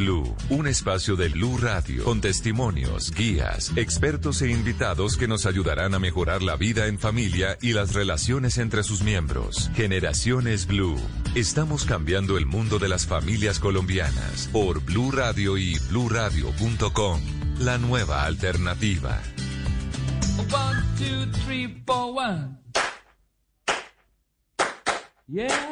Blue, un espacio de Blue Radio con testimonios, guías, expertos e invitados que nos ayudarán a mejorar la vida en familia y las relaciones entre sus miembros. Generaciones Blue. Estamos cambiando el mundo de las familias colombianas por Blue Radio y bluradio.com. La nueva alternativa. One, two, three, four, one. Yeah.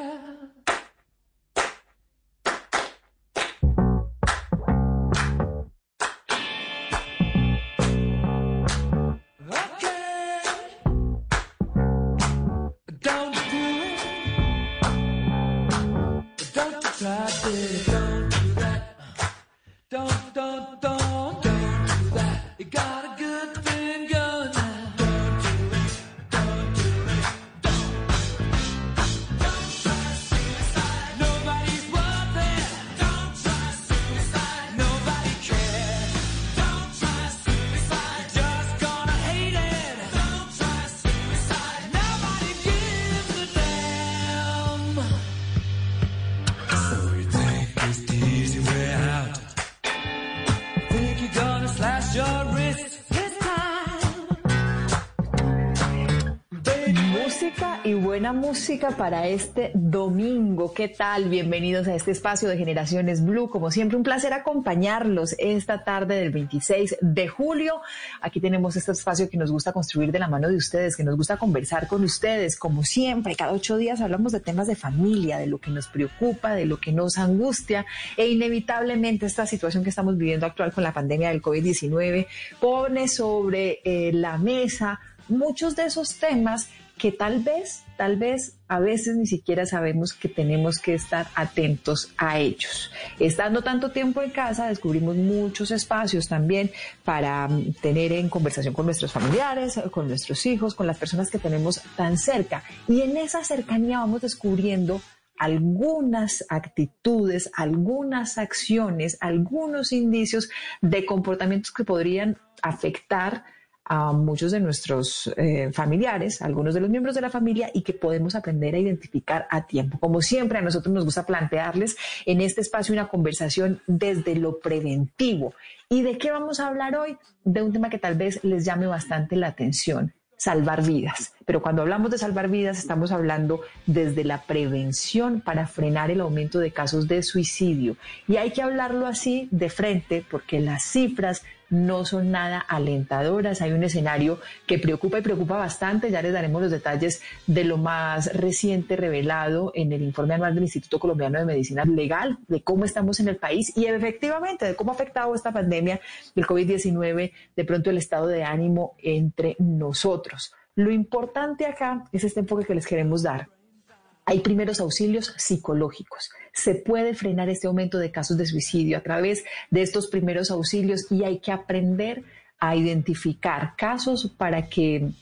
Música para este domingo. ¿Qué tal? Bienvenidos a este espacio de Generaciones Blue. Como siempre, un placer acompañarlos esta tarde del 26 de julio. Aquí tenemos este espacio que nos gusta construir de la mano de ustedes, que nos gusta conversar con ustedes. Como siempre, cada ocho días hablamos de temas de familia, de lo que nos preocupa, de lo que nos angustia e inevitablemente esta situación que estamos viviendo actual con la pandemia del COVID-19 pone sobre eh, la mesa muchos de esos temas que tal vez, tal vez a veces ni siquiera sabemos que tenemos que estar atentos a ellos. Estando tanto tiempo en casa, descubrimos muchos espacios también para mm, tener en conversación con nuestros familiares, con nuestros hijos, con las personas que tenemos tan cerca. Y en esa cercanía vamos descubriendo algunas actitudes, algunas acciones, algunos indicios de comportamientos que podrían afectar a muchos de nuestros eh, familiares, algunos de los miembros de la familia y que podemos aprender a identificar a tiempo. Como siempre, a nosotros nos gusta plantearles en este espacio una conversación desde lo preventivo. ¿Y de qué vamos a hablar hoy? De un tema que tal vez les llame bastante la atención, salvar vidas. Pero cuando hablamos de salvar vidas, estamos hablando desde la prevención para frenar el aumento de casos de suicidio. Y hay que hablarlo así de frente porque las cifras no son nada alentadoras. Hay un escenario que preocupa y preocupa bastante. Ya les daremos los detalles de lo más reciente revelado en el informe anual del Instituto Colombiano de Medicina Legal, de cómo estamos en el país y efectivamente de cómo ha afectado esta pandemia del COVID-19 de pronto el estado de ánimo entre nosotros. Lo importante acá es este enfoque que les queremos dar. Hay primeros auxilios psicológicos. Se puede frenar este aumento de casos de suicidio a través de estos primeros auxilios y hay que aprender a identificar casos para que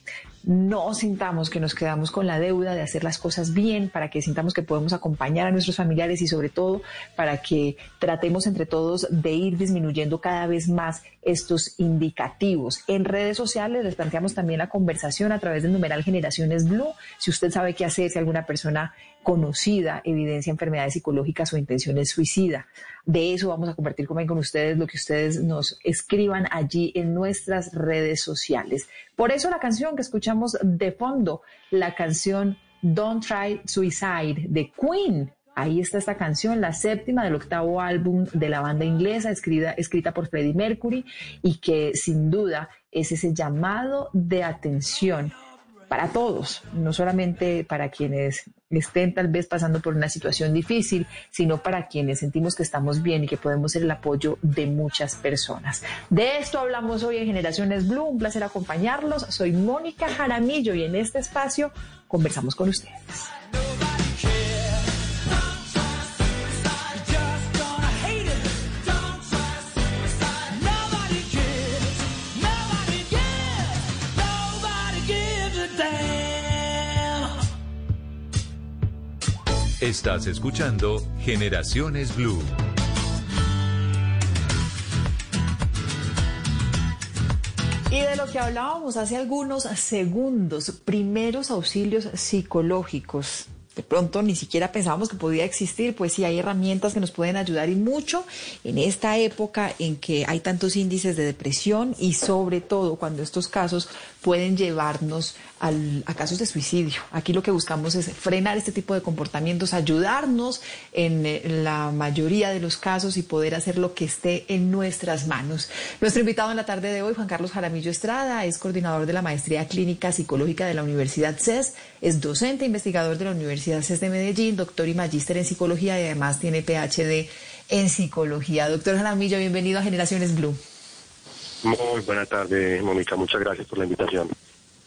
no sintamos que nos quedamos con la deuda de hacer las cosas bien, para que sintamos que podemos acompañar a nuestros familiares y sobre todo para que tratemos entre todos de ir disminuyendo cada vez más estos indicativos. En redes sociales les planteamos también la conversación a través del numeral Generaciones Blue. Si usted sabe qué hacer, si alguna persona conocida evidencia enfermedades psicológicas o intenciones suicida. De eso vamos a compartir con, ustedes lo que ustedes nos escriban allí en nuestras redes sociales. Por eso la canción que escuchamos de fondo, la canción Don't Try Suicide de Queen. Ahí está esta canción, la séptima del octavo álbum de la banda inglesa, escrita, escrita por Freddie Mercury, y que sin duda es ese llamado de atención para todos, no solamente para quienes estén tal vez pasando por una situación difícil, sino para quienes sentimos que estamos bien y que podemos ser el apoyo de muchas personas. De esto hablamos hoy en Generaciones Blue, un placer acompañarlos. Soy Mónica Jaramillo y en este espacio conversamos con ustedes. Estás escuchando Generaciones Blue. Y de lo que hablábamos hace algunos segundos, primeros auxilios psicológicos. de pronto ni siquiera pensábamos que podía existir, pues sí hay herramientas que nos pueden ayudar y mucho en esta época en que hay tantos índices de depresión y sobre todo cuando estos casos pueden llevarnos al, a casos de suicidio. Aquí lo que buscamos es frenar este tipo de comportamientos, ayudarnos en eh, la mayoría de los casos y poder hacer lo que esté en nuestras manos. Nuestro invitado en la tarde de hoy, Juan Carlos Jaramillo Estrada, es coordinador de la Maestría Clínica Psicológica de la Universidad CES, es docente investigador de la Universidad CES de Medellín, doctor y magíster en psicología y además tiene PhD en psicología. Doctor Jaramillo, bienvenido a Generaciones Blue. Muy buena tarde, Mónica. Muchas gracias por la invitación.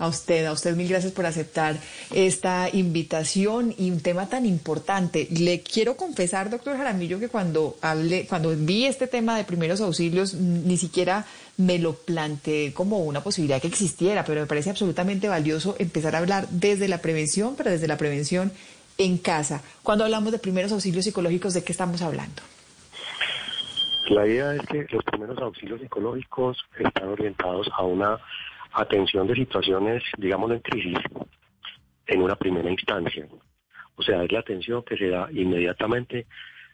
A usted, a usted mil gracias por aceptar esta invitación y un tema tan importante. Le quiero confesar, doctor Jaramillo, que cuando hablé, cuando vi este tema de primeros auxilios, ni siquiera me lo planteé como una posibilidad que existiera, pero me parece absolutamente valioso empezar a hablar desde la prevención, pero desde la prevención en casa. Cuando hablamos de primeros auxilios psicológicos, ¿de qué estamos hablando? La idea es que los primeros auxilios psicológicos están orientados a una atención de situaciones, digamos, en crisis, en una primera instancia. O sea, es la atención que se da inmediatamente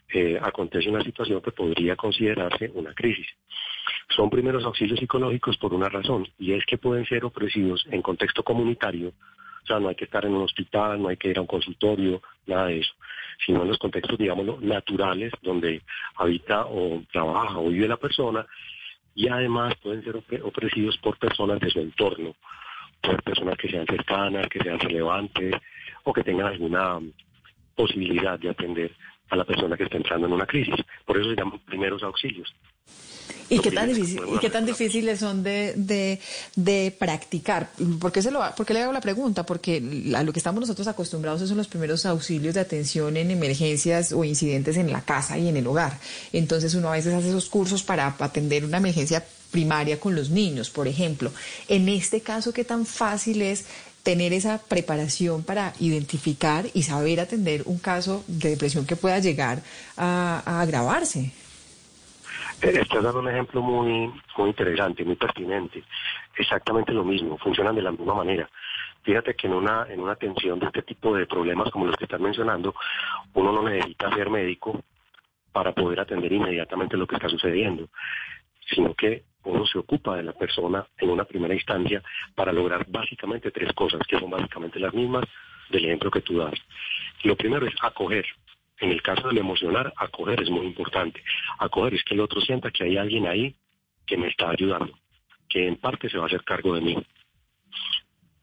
eh, acontece una situación que podría considerarse una crisis. Son primeros auxilios psicológicos por una razón, y es que pueden ser ofrecidos en contexto comunitario, o sea, no hay que estar en un hospital, no hay que ir a un consultorio, nada de eso, sino en los contextos, digámoslo, naturales, donde habita o trabaja o vive la persona, y además pueden ser ofrecidos por personas de su entorno, por personas que sean cercanas, que sean relevantes o que tengan alguna posibilidad de atender a la persona que está entrando en una crisis. Por eso se llaman primeros auxilios. ¿Y qué, tan difícil, ¿Y qué tan difíciles son de, de, de practicar? ¿Por qué, se lo, ¿Por qué le hago la pregunta? Porque a lo que estamos nosotros acostumbrados son los primeros auxilios de atención en emergencias o incidentes en la casa y en el hogar. Entonces uno a veces hace esos cursos para atender una emergencia primaria con los niños, por ejemplo. En este caso, ¿qué tan fácil es tener esa preparación para identificar y saber atender un caso de depresión que pueda llegar a, a agravarse? Eh, estás dando un ejemplo muy, muy interesante, muy pertinente. Exactamente lo mismo, funcionan de la misma manera. Fíjate que en una, en una atención de este tipo de problemas como los que estás mencionando, uno no necesita ser médico para poder atender inmediatamente lo que está sucediendo, sino que uno se ocupa de la persona en una primera instancia para lograr básicamente tres cosas, que son básicamente las mismas del ejemplo que tú das. Lo primero es acoger, en el caso del emocionar, acoger es muy importante. Acoger es que el otro sienta que hay alguien ahí que me está ayudando, que en parte se va a hacer cargo de mí.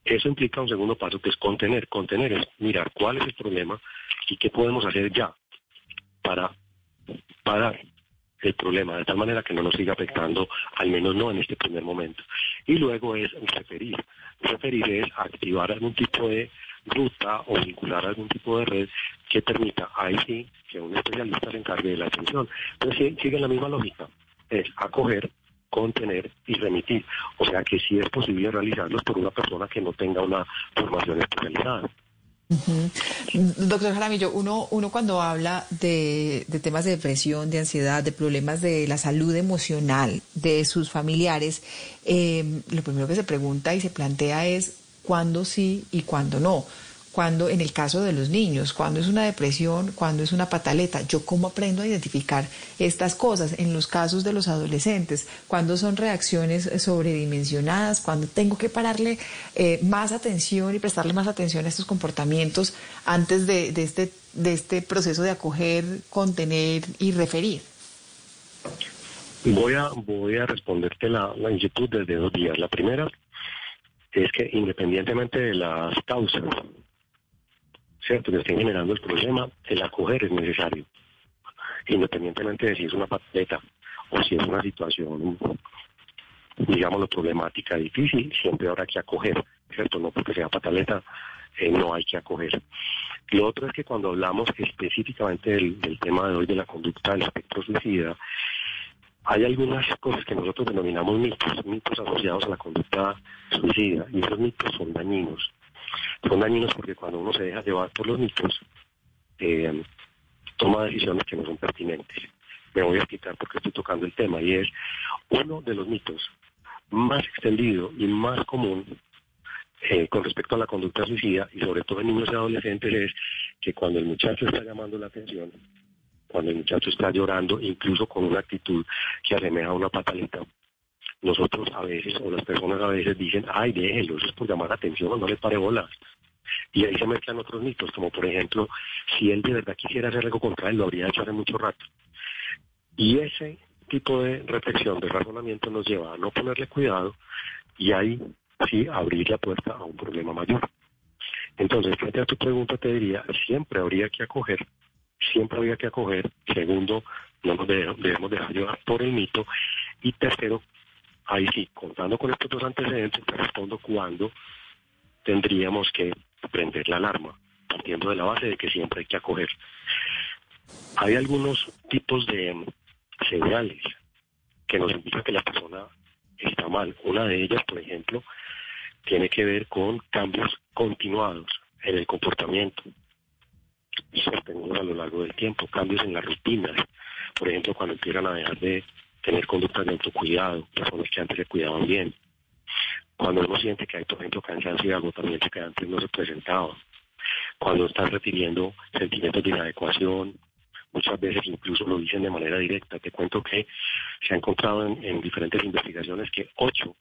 Eso implica un segundo paso que es contener. Contener es mirar cuál es el problema y qué podemos hacer ya para parar el problema, de tal manera que no nos siga afectando, al menos no en este primer momento. Y luego es referir. Referir es activar algún tipo de ruta o vincular algún tipo de red que permita ahí sí que un especialista se encargue de la atención. Entonces sigue la misma lógica, es acoger, contener y remitir. O sea que sí es posible realizarlos por una persona que no tenga una formación especializada. Doctor Jaramillo, uno, uno cuando habla de, de, temas de depresión, de ansiedad, de problemas de la salud emocional de sus familiares, eh, lo primero que se pregunta y se plantea es cuándo sí y cuándo no. Cuando, en el caso de los niños, cuando es una depresión, cuando es una pataleta, yo cómo aprendo a identificar estas cosas. En los casos de los adolescentes, cuando son reacciones sobredimensionadas, cuando tengo que pararle eh, más atención y prestarle más atención a estos comportamientos antes de, de, este, de este proceso de acoger, contener y referir. Voy a, voy a responderte la, la inquietud desde dos días. La primera es que independientemente de las causas, ¿cierto?, que estén generando el problema, el acoger es necesario. Independientemente de si es una pataleta o si es una situación, digámoslo, problemática, difícil, siempre habrá que acoger, ¿cierto? No porque sea pataleta, eh, no hay que acoger. Lo otro es que cuando hablamos específicamente del, del tema de hoy de la conducta del espectro suicida, hay algunas cosas que nosotros denominamos mitos, mitos asociados a la conducta suicida, y esos mitos son dañinos. Son dañinos porque cuando uno se deja llevar por los mitos, eh, toma decisiones que no son pertinentes. Me voy a explicar por qué estoy tocando el tema, y es uno de los mitos más extendido y más común eh, con respecto a la conducta suicida, y sobre todo en niños y adolescentes, es que cuando el muchacho está llamando la atención, cuando el muchacho está llorando, incluso con una actitud que asemeja a una pataleta, nosotros a veces, o las personas a veces dicen, ay, déjelo, eso es por llamar la atención, no le pare bolas. Y ahí se mezclan otros mitos, como por ejemplo, si él de verdad quisiera hacer algo contra él, lo habría hecho hace mucho rato. Y ese tipo de reflexión, de razonamiento nos lleva a no ponerle cuidado y ahí sí abrir la puerta a un problema mayor. Entonces, frente a tu pregunta, te diría, siempre habría que acoger, siempre habría que acoger. Segundo, no nos debe- debemos dejar llevar por el mito. Y tercero, ahí sí, contando con estos dos antecedentes, te respondo cuándo tendríamos que prender la alarma, partiendo de la base de que siempre hay que acoger. Hay algunos tipos de señales que nos indican que la persona está mal. Una de ellas, por ejemplo, tiene que ver con cambios continuados en el comportamiento sostenidos a lo largo del tiempo, cambios en las rutinas. Por ejemplo, cuando empiezan a dejar de tener conductas de autocuidado, personas que antes se cuidaban bien. Cuando uno siente que hay, por ejemplo, cansancio y agotamiento que antes no se presentaba. Cuando están refiriendo sentimientos de inadecuación, muchas veces incluso lo dicen de manera directa. Te cuento que se ha encontrado en, en diferentes investigaciones que 8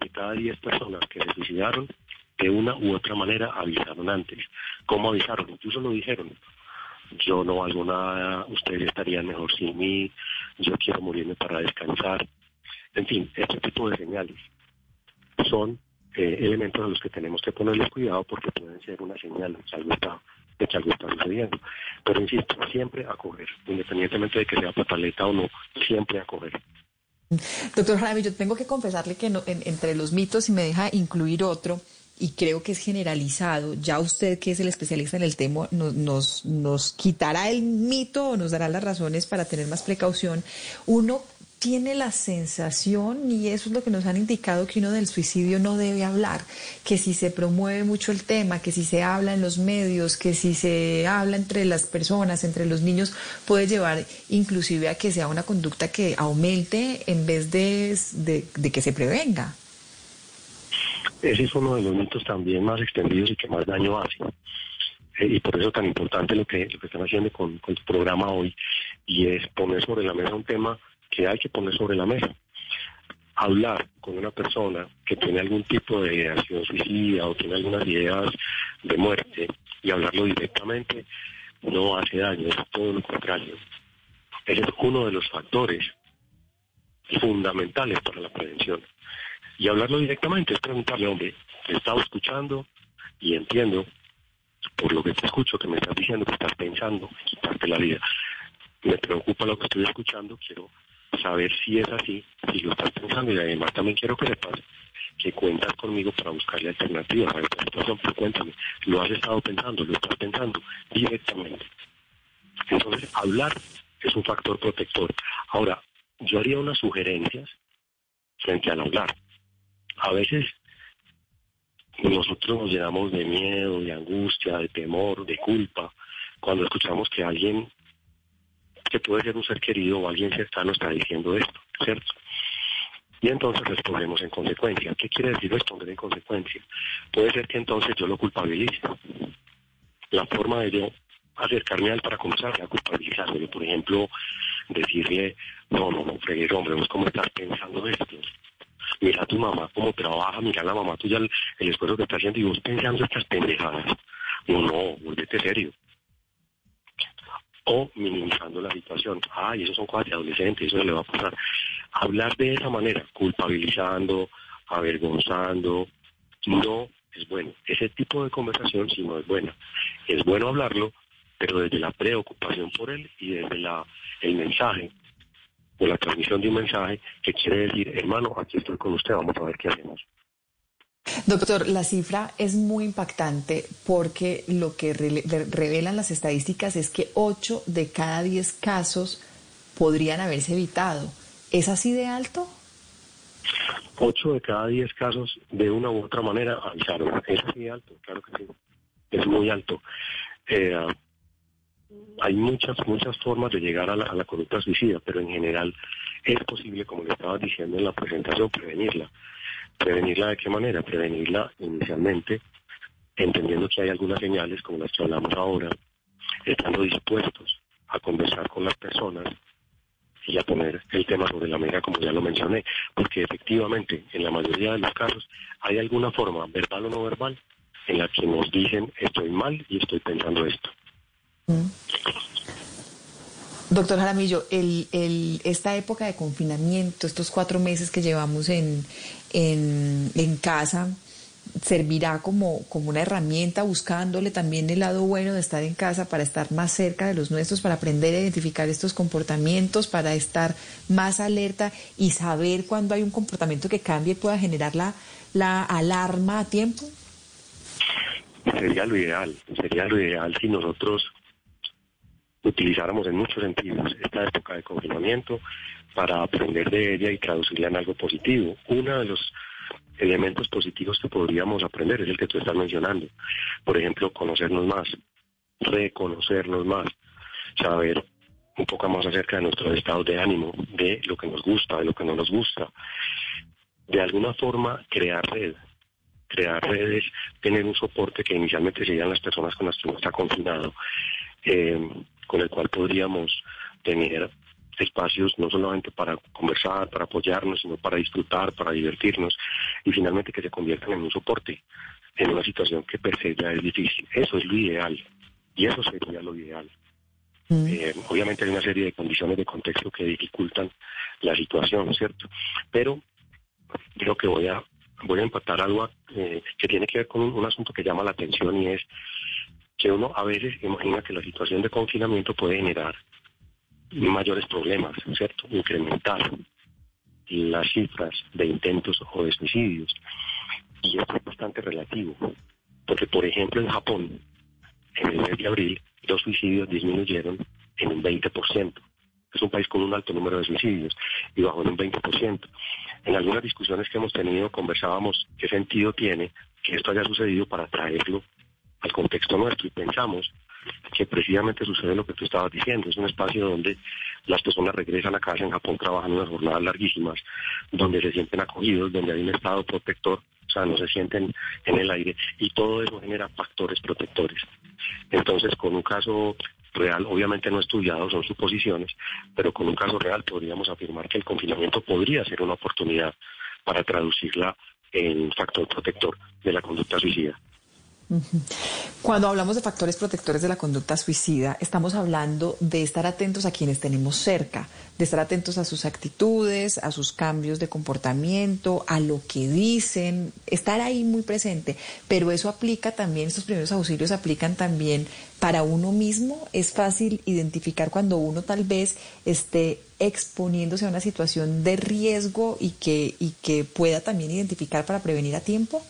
de cada 10 personas que se suicidaron de una u otra manera avisaron antes. ¿Cómo avisaron? Incluso lo dijeron. Yo no valgo nada, ustedes estarían mejor sin mí, yo quiero morirme para descansar. En fin, este tipo de señales son eh, elementos a los que tenemos que ponerles cuidado porque pueden ser una señal de que algo está, que está sucediendo. Pero insisto, siempre acoger, independientemente de que sea pataleta o no, siempre acoger. Doctor Jaime, yo tengo que confesarle que no- en- entre los mitos, si me deja incluir otro, y creo que es generalizado, ya usted que es el especialista en el tema, nos, nos, nos quitará el mito o nos dará las razones para tener más precaución. Uno tiene la sensación, y eso es lo que nos han indicado, que uno del suicidio no debe hablar, que si se promueve mucho el tema, que si se habla en los medios, que si se habla entre las personas, entre los niños, puede llevar inclusive a que sea una conducta que aumente en vez de, de, de que se prevenga. Ese es uno de los mitos también más extendidos y que más daño hace. Eh, y por eso es tan importante lo que, lo que están haciendo con, con programa hoy, y es poner sobre la mesa un tema que hay que poner sobre la mesa. Hablar con una persona que tiene algún tipo de ideación suicida o tiene algunas ideas de muerte y hablarlo directamente no hace daño, es todo lo contrario. Ese es uno de los factores fundamentales para la prevención. Y hablarlo directamente es preguntarle, hombre, te he estado escuchando y entiendo por lo que te escucho que me estás diciendo que estás pensando en quitarte la vida. Me preocupa lo que estoy escuchando, quiero saber si es así, si lo estás pensando y además también quiero que sepas que cuentas conmigo para buscarle alternativas a esta situación, pero cuéntame, ¿lo has estado pensando? ¿Lo estás pensando directamente? Entonces, hablar es un factor protector. Ahora, yo haría unas sugerencias frente al hablar. A veces nosotros nos llenamos de miedo, de angustia, de temor, de culpa, cuando escuchamos que alguien que puede ser un ser querido o alguien cercano está diciendo esto, ¿cierto? Y entonces respondemos en consecuencia. ¿Qué quiere decir responder en consecuencia? Puede ser que entonces yo lo culpabilice. La forma de yo acercarme a él para comenzar a culpabilizarme, por ejemplo, decirle, no, no, no, fregues, hombre, cómo estás pensando esto. Mira a tu mamá cómo trabaja, mira a la mamá tuya el, el esfuerzo que está haciendo y vos pensando estas pendejadas. No, no, vuélvete serio. O minimizando la situación. Ay, esos son cosas de adolescentes, eso le va a pasar. Hablar de esa manera, culpabilizando, avergonzando, no es bueno. Ese tipo de conversación sí no es buena. Es bueno hablarlo, pero desde la preocupación por él y desde la, el mensaje o la transmisión de un mensaje que quiere decir, hermano, aquí estoy con usted, vamos a ver qué hacemos. Doctor, la cifra es muy impactante porque lo que revelan las estadísticas es que 8 de cada 10 casos podrían haberse evitado. ¿Es así de alto? 8 de cada 10 casos, de una u otra manera, avisaron. Es así de alto, claro que sí. Es muy alto. Eh, hay muchas, muchas formas de llegar a la, a la conducta suicida, pero en general es posible, como le estaba diciendo en la presentación, prevenirla. ¿Prevenirla de qué manera? Prevenirla inicialmente, entendiendo que hay algunas señales, como las que hablamos ahora, estando dispuestos a conversar con las personas y a poner el tema sobre la mesa, como ya lo mencioné, porque efectivamente en la mayoría de los casos hay alguna forma, verbal o no verbal, en la que nos dicen estoy mal y estoy pensando esto. Doctor Jaramillo, el, el, esta época de confinamiento, estos cuatro meses que llevamos en, en, casa, servirá como, una herramienta buscándole también el lado bueno de estar en casa para estar más cerca de los nuestros, para aprender a identificar estos comportamientos, para estar más alerta y saber cuando hay un comportamiento que cambie y pueda generar la alarma a tiempo? Sería lo ideal, sería lo ideal si nosotros utilizáramos en muchos sentidos esta época de confinamiento para aprender de ella y traducirla en algo positivo. Uno de los elementos positivos que podríamos aprender es el que tú estás mencionando. Por ejemplo, conocernos más, reconocernos más, saber un poco más acerca de nuestros estados de ánimo, de lo que nos gusta, de lo que no nos gusta. De alguna forma, crear red, crear redes, tener un soporte que inicialmente serían las personas con las que uno está confinado, eh, con el cual podríamos tener espacios no solamente para conversar, para apoyarnos, sino para disfrutar, para divertirnos y finalmente que se conviertan en un soporte en una situación que per se ya es difícil. Eso es lo ideal y eso sería lo ideal. Mm. Eh, obviamente hay una serie de condiciones de contexto que dificultan la situación, ¿cierto? Pero creo que voy a voy a empatar algo eh, que tiene que ver con un, un asunto que llama la atención y es que uno a veces imagina que la situación de confinamiento puede generar mayores problemas, ¿cierto? Incrementar las cifras de intentos o de suicidios. Y esto es bastante relativo, porque por ejemplo en Japón, en el mes de abril, los suicidios disminuyeron en un 20%. Es un país con un alto número de suicidios y bajó en un 20%. En algunas discusiones que hemos tenido conversábamos qué sentido tiene que esto haya sucedido para traerlo al contexto nuestro y pensamos que precisamente sucede lo que tú estabas diciendo. Es un espacio donde las personas regresan a casa en Japón, trabajan unas jornadas larguísimas, donde se sienten acogidos, donde hay un estado protector, o sea, no se sienten en el aire, y todo eso genera factores protectores. Entonces, con un caso real, obviamente no estudiado, son suposiciones, pero con un caso real podríamos afirmar que el confinamiento podría ser una oportunidad para traducirla en factor protector de la conducta suicida. Cuando hablamos de factores protectores de la conducta suicida, estamos hablando de estar atentos a quienes tenemos cerca, de estar atentos a sus actitudes, a sus cambios de comportamiento, a lo que dicen, estar ahí muy presente. Pero eso aplica también, estos primeros auxilios aplican también para uno mismo. Es fácil identificar cuando uno tal vez esté exponiéndose a una situación de riesgo y que, y que pueda también identificar para prevenir a tiempo.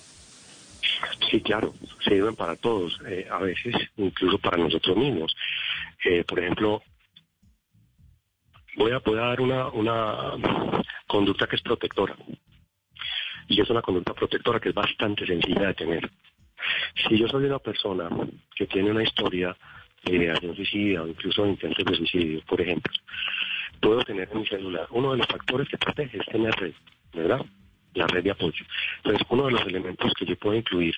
Sí, claro, sirven para todos, eh, a veces incluso para nosotros mismos. Eh, por ejemplo, voy a, a dar una, una conducta que es protectora. Y es una conducta protectora que es bastante sencilla de tener. Si yo soy una persona que tiene una historia de ideación suicida o incluso intentos de suicidio, por ejemplo, puedo tener en mi celular uno de los factores que protege es tener red, ¿verdad? La red de apoyo. Entonces, uno de los elementos que yo puedo incluir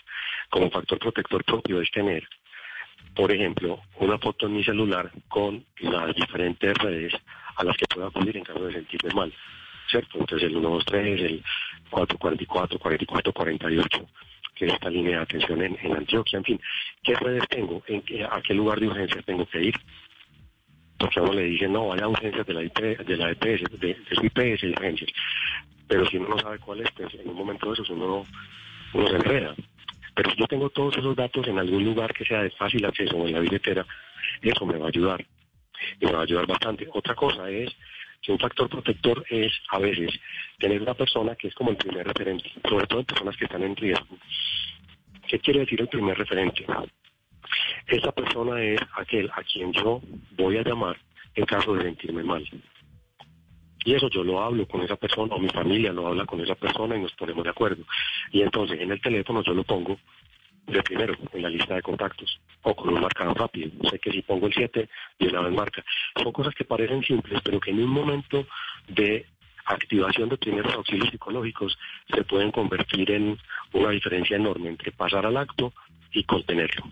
como factor protector propio es tener, por ejemplo, una foto en mi celular con las diferentes redes a las que puedo acudir en caso de sentirme mal. ¿Cierto? Entonces, el 123, el 444, 44, 48 que es esta línea de atención en, en Antioquia, en fin, ¿qué redes tengo? ¿En ¿A qué lugar de urgencias tengo que ir? Uno le dicen, no, vaya a urgencias de la, IP, de la EPS, de, su IPS de urgencias pero si uno no sabe cuál es, pues en un momento de esos uno, uno se enreda. Pero si yo tengo todos esos datos en algún lugar que sea de fácil acceso o en la billetera, eso me va a ayudar. Y me va a ayudar bastante. Otra cosa es que un factor protector es a veces tener una persona que es como el primer referente, sobre todo en personas que están en riesgo. ¿Qué quiere decir el primer referente? Esa persona es aquel a quien yo voy a llamar en caso de sentirme mal. Y eso yo lo hablo con esa persona o mi familia lo habla con esa persona y nos ponemos de acuerdo. Y entonces en el teléfono yo lo pongo de primero en la lista de contactos o con un marcador rápido. Sé que si pongo el 7 y una vez marca. Son cosas que parecen simples, pero que en un momento de activación de primeros auxilios psicológicos se pueden convertir en una diferencia enorme entre pasar al acto y contenerlo.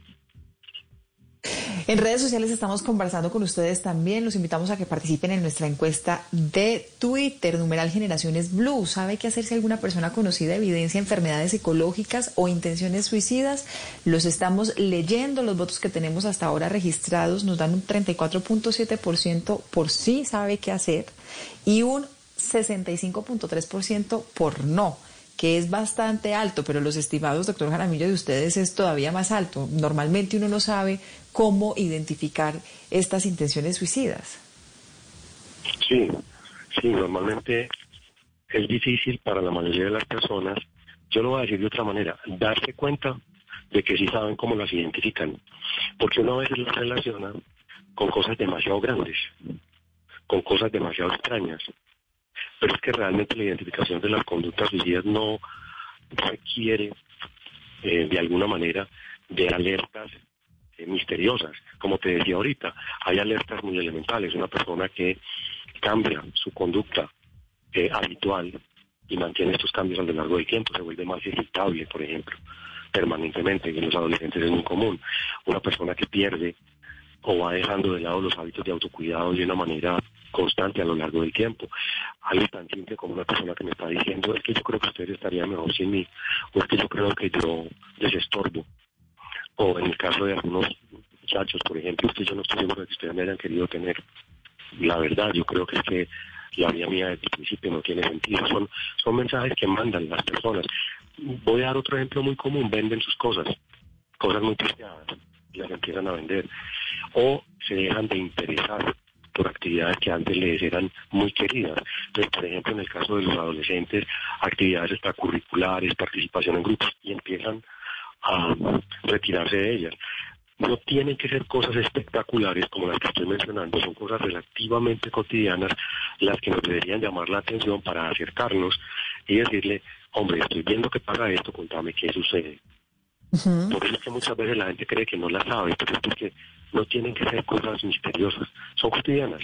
En redes sociales estamos conversando con ustedes también. Los invitamos a que participen en nuestra encuesta de Twitter, numeral Generaciones Blue. ¿Sabe qué hacer si alguna persona conocida evidencia enfermedades psicológicas o intenciones suicidas? Los estamos leyendo. Los votos que tenemos hasta ahora registrados nos dan un 34.7% por sí sabe qué hacer y un 65.3% por no que es bastante alto, pero los estimados, doctor Jaramillo, de ustedes es todavía más alto. Normalmente uno no sabe cómo identificar estas intenciones suicidas. Sí, sí, normalmente es difícil para la mayoría de las personas, yo lo voy a decir de otra manera, darse cuenta de que sí saben cómo las identifican, porque uno a veces las relaciona con cosas demasiado grandes, con cosas demasiado extrañas, pero es que realmente la identificación de las conductas suicidas no requiere eh, de alguna manera de alertas eh, misteriosas. Como te decía ahorita, hay alertas muy elementales. Una persona que cambia su conducta eh, habitual y mantiene estos cambios a lo largo del tiempo, se vuelve más irritable, por ejemplo, permanentemente, en los adolescentes es muy común. Una persona que pierde o va dejando de lado los hábitos de autocuidado de una manera constante a lo largo del tiempo. Algo tan simple como una persona que me está diciendo es que yo creo que ustedes estarían mejor sin mí, o es que yo creo que yo les estorbo. O en el caso de algunos muchachos, por ejemplo, usted yo no estoy seguro de que ustedes me hayan querido tener. La verdad, yo creo que es que la vida mía desde el principio no tiene sentido. Son, son mensajes que mandan las personas. Voy a dar otro ejemplo muy común, venden sus cosas, cosas muy preciadas, las empiezan a vender. O se dejan de interesar por actividades que antes les eran muy queridas. Entonces, por ejemplo, en el caso de los adolescentes, actividades extracurriculares, participación en grupos, y empiezan a retirarse de ellas. No tienen que ser cosas espectaculares como las que estoy mencionando, son cosas relativamente cotidianas las que nos deberían llamar la atención para acercarnos y decirle, hombre, estoy viendo que paga esto, contame qué sucede. Por eso es que muchas veces la gente cree que no la sabe, pero es porque no tienen que ser cosas misteriosas, son cotidianas.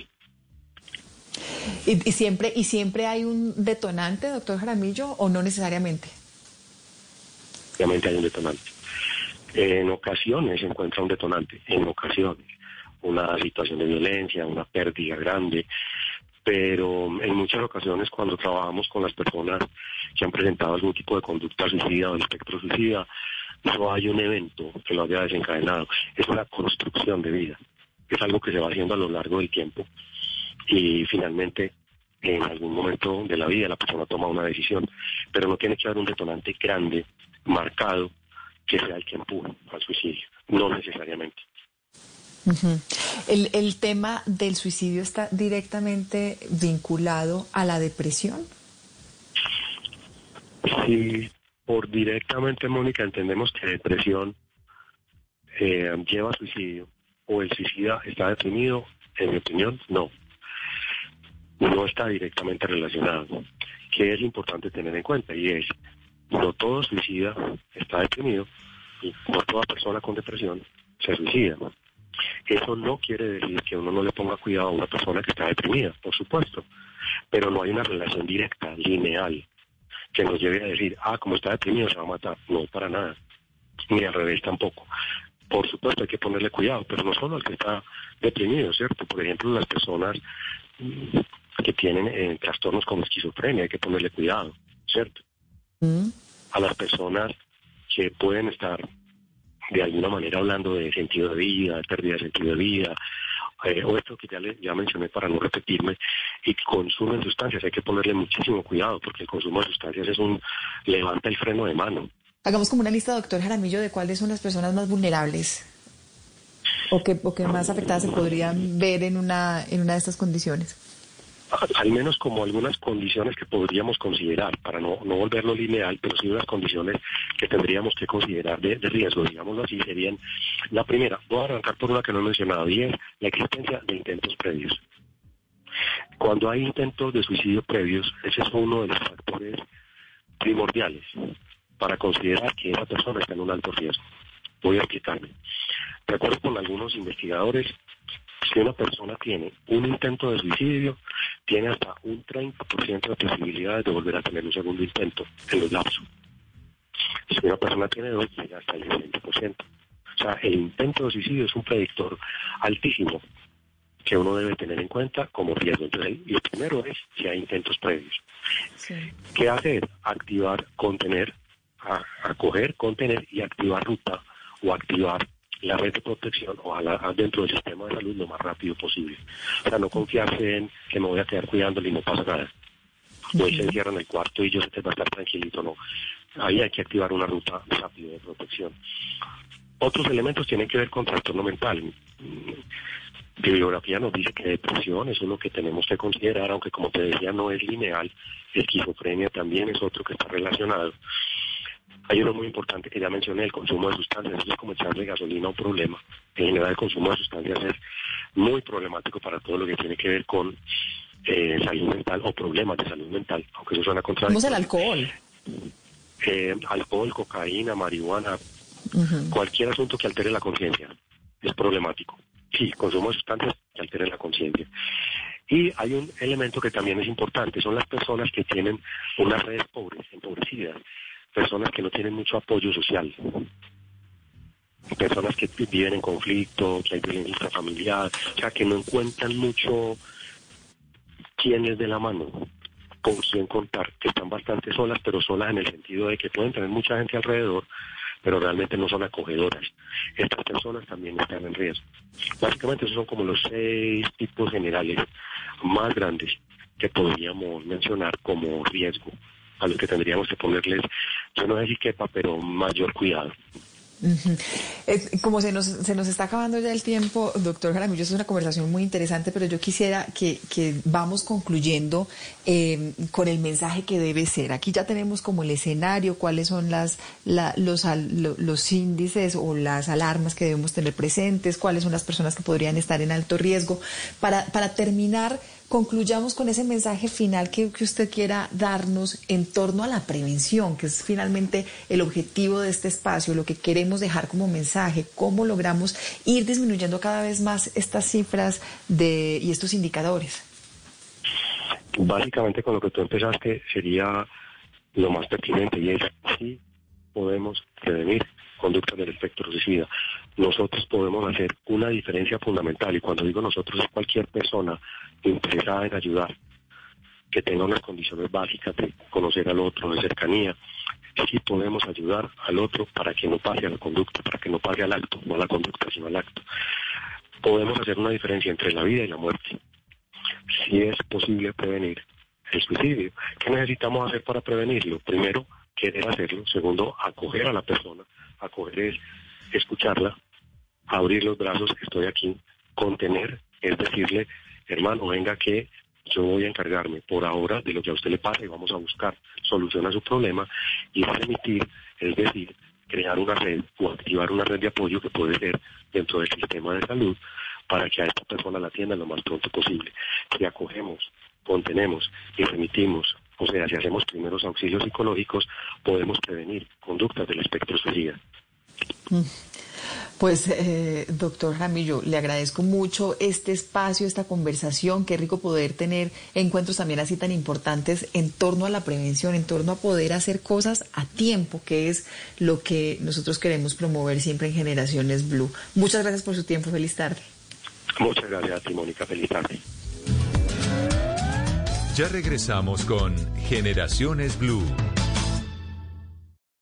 ¿Y, y siempre, ¿Y siempre hay un detonante, doctor Jaramillo, o no necesariamente? Obviamente hay un detonante. En ocasiones se encuentra un detonante, en ocasiones. Una situación de violencia, una pérdida grande, pero en muchas ocasiones cuando trabajamos con las personas que han presentado algún tipo de conducta suicida o espectro suicida, no hay un evento que lo haya desencadenado. Es una construcción de vida. Es algo que se va haciendo a lo largo del tiempo y finalmente en algún momento de la vida la persona toma una decisión, pero no tiene que haber un detonante grande, marcado, que sea el que empuja al suicidio, no necesariamente. El, ¿El tema del suicidio está directamente vinculado a la depresión? Si por directamente, Mónica, entendemos que depresión eh, lleva a suicidio o el suicida está deprimido, en mi opinión, no. No está directamente relacionado. ¿Qué es importante tener en cuenta? Y es, no todo suicida está deprimido y no toda persona con depresión se suicida. Eso no quiere decir que uno no le ponga cuidado a una persona que está deprimida, por supuesto, pero no hay una relación directa, lineal, que nos lleve a decir, ah, como está deprimido se va a matar. No, para nada. Ni al revés tampoco. Por supuesto hay que ponerle cuidado, pero no solo al que está deprimido, ¿cierto? Por ejemplo, las personas que tienen eh, trastornos como esquizofrenia, hay que ponerle cuidado, ¿cierto? Mm. A las personas que pueden estar de alguna manera hablando de sentido de vida, de pérdida de sentido de vida, eh, o esto que ya, le, ya mencioné para no repetirme, y consumen sustancias, hay que ponerle muchísimo cuidado porque el consumo de sustancias es un levanta el freno de mano. Hagamos como una lista, doctor Jaramillo, de cuáles son las personas más vulnerables o que, o que más afectadas se podrían ver en una, en una de estas condiciones. Al menos como algunas condiciones que podríamos considerar, para no, no volverlo lineal, pero sí unas condiciones que tendríamos que considerar de, de riesgo, digámoslo así, serían la primera, voy a arrancar por una que no he mencionado, y es la existencia de intentos previos. Cuando hay intentos de suicidio previos, ese es uno de los factores primordiales para considerar que esa persona está en un alto riesgo. Voy a explicarme. De con algunos investigadores, si una persona tiene un intento de suicidio, tiene hasta un 30% de posibilidades de volver a tener un segundo intento en los lapsos. Si una persona tiene dos, llega hasta el 20%. O sea, el intento de suicidio es un predictor altísimo que uno debe tener en cuenta como riesgo. Entonces, lo primero es si hay intentos previos. ¿Qué hacer? Activar, contener, acoger, contener y activar ruta o activar la red de protección ojalá dentro del sistema de salud lo más rápido posible. O sea, no confiarse en que me voy a quedar cuidándole y no pasa nada. O él se encierra en el cuarto y yo sé que va a estar tranquilito, no. Ahí hay que activar una ruta rápida de protección. Otros elementos tienen que ver con trastorno mental. Bibliografía nos dice que depresión eso es lo que tenemos que considerar, aunque como te decía no es lineal. Esquizofrenia también es otro que está relacionado. Hay uno muy importante que ya mencioné, el consumo de sustancias. Eso es como echarle gasolina a un problema. En general, el consumo de sustancias es muy problemático para todo lo que tiene que ver con eh, salud mental o problemas de salud mental, aunque eso suena ¿Cómo es el alcohol? Eh, alcohol, cocaína, marihuana, cualquier asunto que altere la conciencia es problemático. Sí, consumo de sustancias que altere la conciencia. Y hay un elemento que también es importante, son las personas que tienen unas redes pobres, empobrecidas, personas que no tienen mucho apoyo social, personas que viven en conflicto, que hay violencia familiar, o sea, que no encuentran mucho quién es de la mano, con quién contar, que están bastante solas, pero solas en el sentido de que pueden tener mucha gente alrededor, pero realmente no son acogedoras. Estas personas también están en riesgo. Básicamente esos son como los seis tipos generales más grandes que podríamos mencionar como riesgo a los que tendríamos que ponerles, yo no sé si quepa, pero mayor cuidado. Como se nos, se nos está acabando ya el tiempo, doctor Jaramillo, es una conversación muy interesante, pero yo quisiera que, que vamos concluyendo eh, con el mensaje que debe ser. Aquí ya tenemos como el escenario, cuáles son las, la- los, lo- los índices o las alarmas que debemos tener presentes, cuáles son las personas que podrían estar en alto riesgo. Para, para terminar, concluyamos con ese mensaje final que, que usted quiera darnos en torno a la prevención, que es finalmente el objetivo de este espacio, lo que queremos dejar como mensaje, cómo logramos ir disminuyendo cada vez más estas cifras de, y estos indicadores. Básicamente con lo que tú empezaste sería lo más pertinente y es si podemos prevenir conductas del espectro suicida. Nosotros podemos hacer una diferencia fundamental y cuando digo nosotros es cualquier persona interesada en ayudar, que tenga unas condiciones básicas de conocer al otro, de cercanía, sí podemos ayudar al otro para que no pase a la conducta, para que no pase al acto, no a la conducta, sino al acto. Podemos hacer una diferencia entre la vida y la muerte si es posible prevenir el suicidio. ¿Qué necesitamos hacer para prevenirlo? Primero, querer hacerlo. Segundo, acoger a la persona. Acoger es escucharla, abrir los brazos, estoy aquí, contener, es decirle, hermano, venga que yo voy a encargarme por ahora de lo que a usted le pasa y vamos a buscar solución a su problema y permitir, es decir, crear una red o activar una red de apoyo que puede ser dentro del sistema de salud para que a esta persona la atiendan lo más pronto posible. Si acogemos, contenemos y remitimos, o sea, si hacemos primeros auxilios psicológicos, podemos prevenir conductas del espectro suicida. Pues, eh, doctor Ramillo, le agradezco mucho este espacio, esta conversación. Qué rico poder tener encuentros también así tan importantes en torno a la prevención, en torno a poder hacer cosas a tiempo, que es lo que nosotros queremos promover siempre en Generaciones Blue. Muchas gracias por su tiempo. Feliz tarde. Muchas gracias a ti, Mónica. Feliz tarde. Ya regresamos con Generaciones Blue.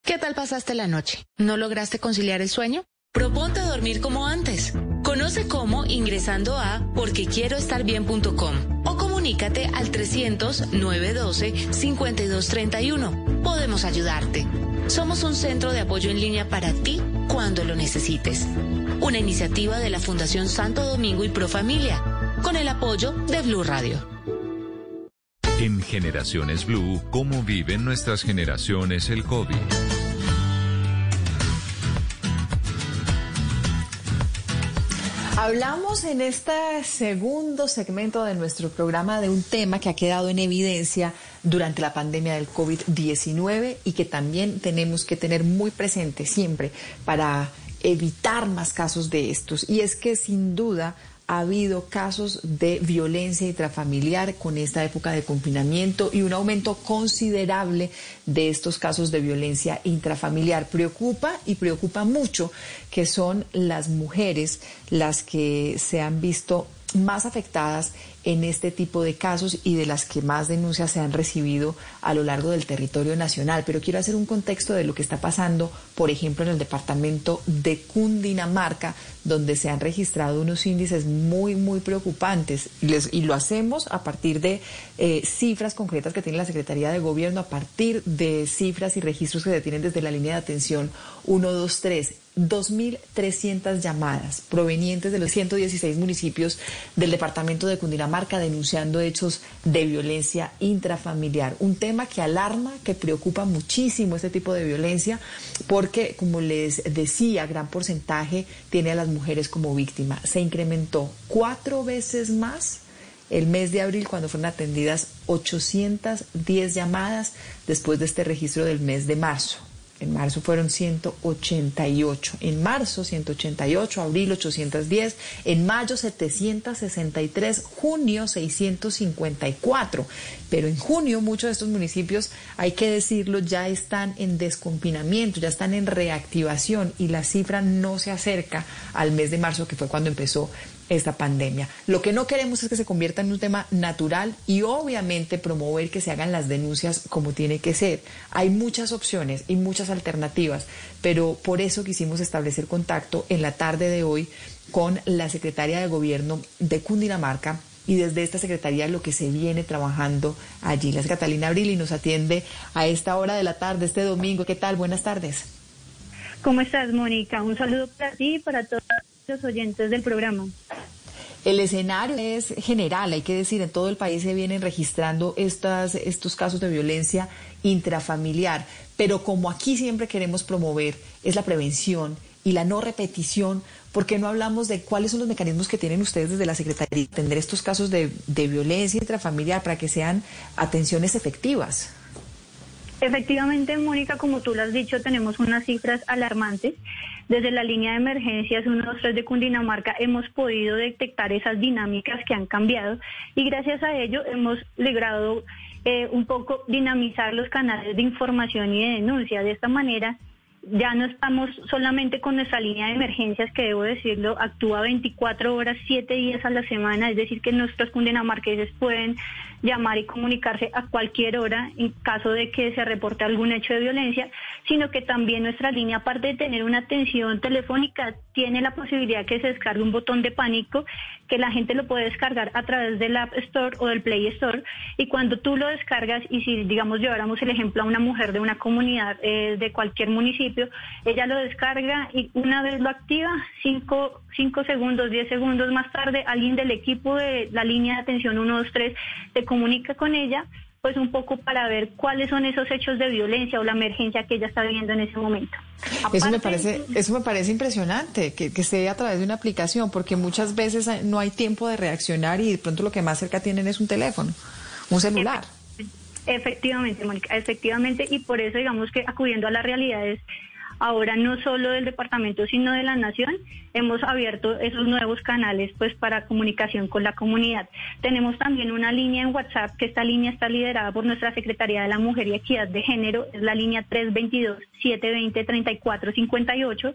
¿Qué tal pasaste la noche? ¿No lograste conciliar el sueño? Proponte dormir como antes. Conoce cómo ingresando a porquequieroestarbien.com o comunícate al 300-912-5231. Podemos ayudarte. Somos un centro de apoyo en línea para ti cuando lo necesites. Una iniciativa de la Fundación Santo Domingo y Profamilia, con el apoyo de Blue Radio. En Generaciones Blue, ¿cómo viven nuestras generaciones el COVID? Hablamos en este segundo segmento de nuestro programa de un tema que ha quedado en evidencia durante la pandemia del COVID-19 y que también tenemos que tener muy presente siempre para evitar más casos de estos. Y es que sin duda ha habido casos de violencia intrafamiliar con esta época de confinamiento y un aumento considerable de estos casos de violencia intrafamiliar. Preocupa y preocupa mucho que son las mujeres las que se han visto más afectadas en este tipo de casos y de las que más denuncias se han recibido a lo largo del territorio nacional. Pero quiero hacer un contexto de lo que está pasando, por ejemplo, en el departamento de Cundinamarca, donde se han registrado unos índices muy, muy preocupantes. Y, lo hacemos a partir de eh, cifras concretas que tiene la Secretaría de Gobierno, a partir de cifras y registros que se tienen desde la línea de atención 123. 2.300 llamadas provenientes de los 116 municipios del departamento de Cundinamarca denunciando hechos de violencia intrafamiliar. Un tema que alarma, que preocupa muchísimo este tipo de violencia porque, como les decía, gran porcentaje tiene a las mujeres como víctima. Se incrementó cuatro veces más el mes de abril cuando fueron atendidas 810 llamadas después de este registro del mes de marzo. En marzo fueron 188. En marzo 188, abril 810, en mayo 763, junio 654. Pero en junio muchos de estos municipios, hay que decirlo, ya están en desconfinamiento, ya están en reactivación y la cifra no se acerca al mes de marzo, que fue cuando empezó esta pandemia. Lo que no queremos es que se convierta en un tema natural y obviamente promover que se hagan las denuncias como tiene que ser. Hay muchas opciones y muchas alternativas, pero por eso quisimos establecer contacto en la tarde de hoy con la secretaria de Gobierno de Cundinamarca y desde esta secretaría lo que se viene trabajando allí. La Catalina Abril y nos atiende a esta hora de la tarde, este domingo. ¿Qué tal? Buenas tardes. ¿Cómo estás, Mónica? Un saludo para ti y para todos los oyentes del programa. El escenario es general, hay que decir, en todo el país se vienen registrando estas, estos casos de violencia intrafamiliar, pero como aquí siempre queremos promover es la prevención y la no repetición, ¿por qué no hablamos de cuáles son los mecanismos que tienen ustedes desde la Secretaría de atender estos casos de, de violencia intrafamiliar para que sean atenciones efectivas? Efectivamente, Mónica, como tú lo has dicho, tenemos unas cifras alarmantes. Desde la línea de emergencias 123 de Cundinamarca hemos podido detectar esas dinámicas que han cambiado y gracias a ello hemos logrado eh, un poco dinamizar los canales de información y de denuncia. De esta manera ya no estamos solamente con nuestra línea de emergencias, que debo decirlo, actúa 24 horas, 7 días a la semana, es decir, que nuestros cundinamarqueses pueden llamar y comunicarse a cualquier hora en caso de que se reporte algún hecho de violencia, sino que también nuestra línea, aparte de tener una atención telefónica, tiene la posibilidad que se descargue un botón de pánico que la gente lo puede descargar a través del App Store o del Play Store. Y cuando tú lo descargas y si digamos lleváramos el ejemplo a una mujer de una comunidad eh, de cualquier municipio, ella lo descarga y una vez lo activa, cinco, cinco segundos, diez segundos más tarde, alguien del equipo de la línea de atención 123 se comunica con ella pues un poco para ver cuáles son esos hechos de violencia o la emergencia que ella está viviendo en ese momento. eso me parece, eso me parece impresionante, que, que esté a través de una aplicación, porque muchas veces no hay tiempo de reaccionar y de pronto lo que más cerca tienen es un teléfono, un celular. Efectivamente, Mónica, efectivamente, y por eso digamos que acudiendo a las realidades ahora no solo del departamento, sino de la nación, hemos abierto esos nuevos canales pues para comunicación con la comunidad. Tenemos también una línea en WhatsApp, que esta línea está liderada por nuestra Secretaría de la Mujer y Equidad de Género, es la línea 322-720-3458,